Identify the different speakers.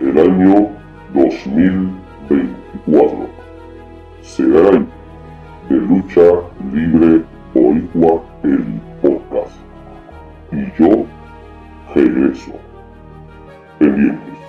Speaker 1: el año 2024 será el de Lucha Libre Boricua el podcast. Y yo regreso. Pendientes.